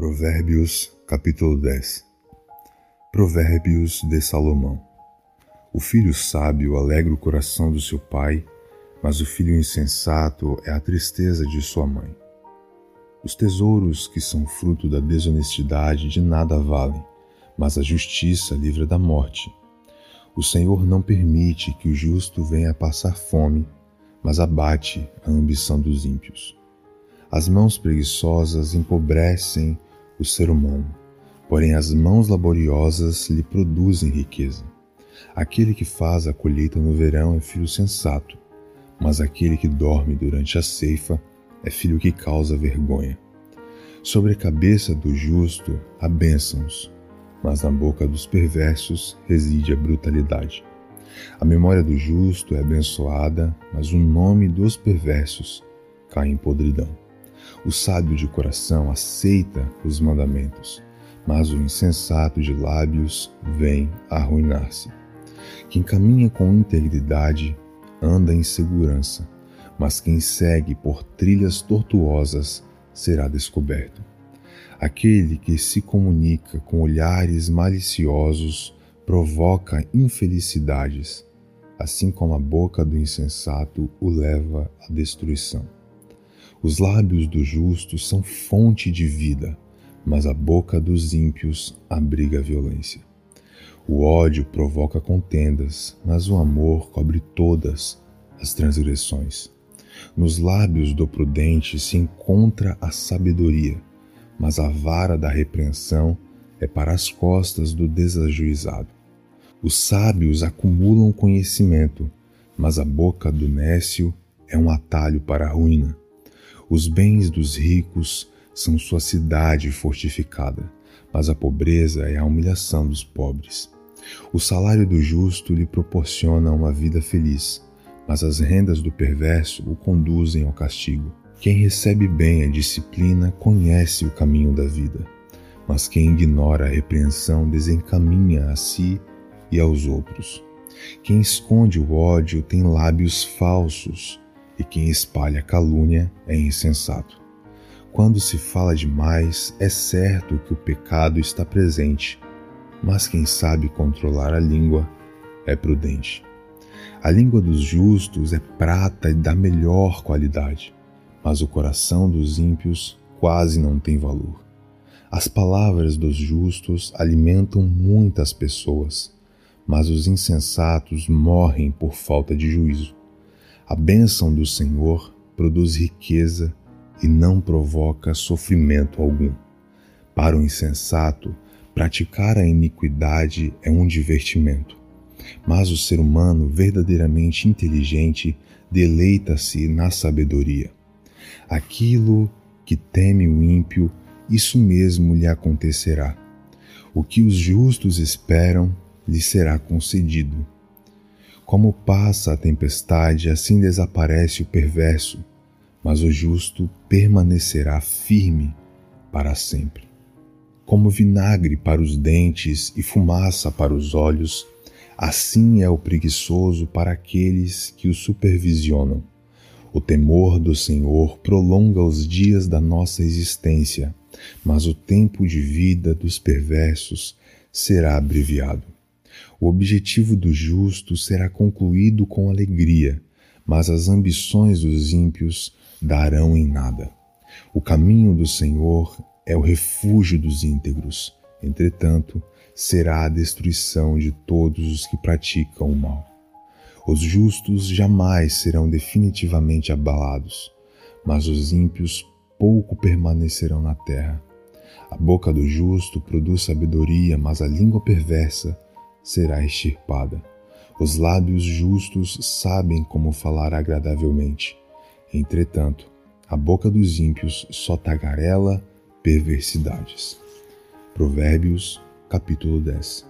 Provérbios, capítulo 10 Provérbios de Salomão O filho sábio alegra o coração do seu pai, mas o filho insensato é a tristeza de sua mãe. Os tesouros que são fruto da desonestidade de nada valem, mas a justiça livra da morte. O Senhor não permite que o justo venha passar fome, mas abate a ambição dos ímpios. As mãos preguiçosas empobrecem o ser humano, porém as mãos laboriosas lhe produzem riqueza. Aquele que faz a colheita no verão é filho sensato, mas aquele que dorme durante a ceifa é filho que causa vergonha. Sobre a cabeça do justo há bênçãos, mas na boca dos perversos reside a brutalidade. A memória do justo é abençoada, mas o nome dos perversos cai em podridão. O sábio de coração aceita os mandamentos, mas o insensato de lábios vem arruinar-se. Quem caminha com integridade anda em segurança, mas quem segue por trilhas tortuosas será descoberto. Aquele que se comunica com olhares maliciosos provoca infelicidades, assim como a boca do insensato o leva à destruição. Os lábios do justo são fonte de vida, mas a boca dos ímpios abriga violência. O ódio provoca contendas, mas o amor cobre todas as transgressões. Nos lábios do prudente se encontra a sabedoria, mas a vara da repreensão é para as costas do desajuizado. Os sábios acumulam conhecimento, mas a boca do nécio é um atalho para a ruína. Os bens dos ricos são sua cidade fortificada, mas a pobreza é a humilhação dos pobres. O salário do justo lhe proporciona uma vida feliz, mas as rendas do perverso o conduzem ao castigo. Quem recebe bem a disciplina conhece o caminho da vida, mas quem ignora a repreensão desencaminha a si e aos outros. Quem esconde o ódio tem lábios falsos, e quem espalha calúnia é insensato. Quando se fala demais, é certo que o pecado está presente, mas quem sabe controlar a língua é prudente. A língua dos justos é prata e da melhor qualidade, mas o coração dos ímpios quase não tem valor. As palavras dos justos alimentam muitas pessoas, mas os insensatos morrem por falta de juízo. A bênção do Senhor produz riqueza e não provoca sofrimento algum. Para o insensato, praticar a iniquidade é um divertimento, mas o ser humano verdadeiramente inteligente deleita-se na sabedoria. Aquilo que teme o ímpio, isso mesmo lhe acontecerá. O que os justos esperam lhe será concedido. Como passa a tempestade, assim desaparece o perverso, mas o justo permanecerá firme para sempre. Como vinagre para os dentes e fumaça para os olhos, assim é o preguiçoso para aqueles que o supervisionam. O temor do Senhor prolonga os dias da nossa existência, mas o tempo de vida dos perversos será abreviado. O objetivo do justo será concluído com alegria, mas as ambições dos ímpios darão em nada. O caminho do Senhor é o refúgio dos íntegros, entretanto, será a destruição de todos os que praticam o mal. Os justos jamais serão definitivamente abalados, mas os ímpios pouco permanecerão na terra. A boca do justo produz sabedoria, mas a língua perversa será extirpada. Os lábios justos sabem como falar agradavelmente. Entretanto, a boca dos ímpios só tagarela perversidades. Provérbios, capítulo 10.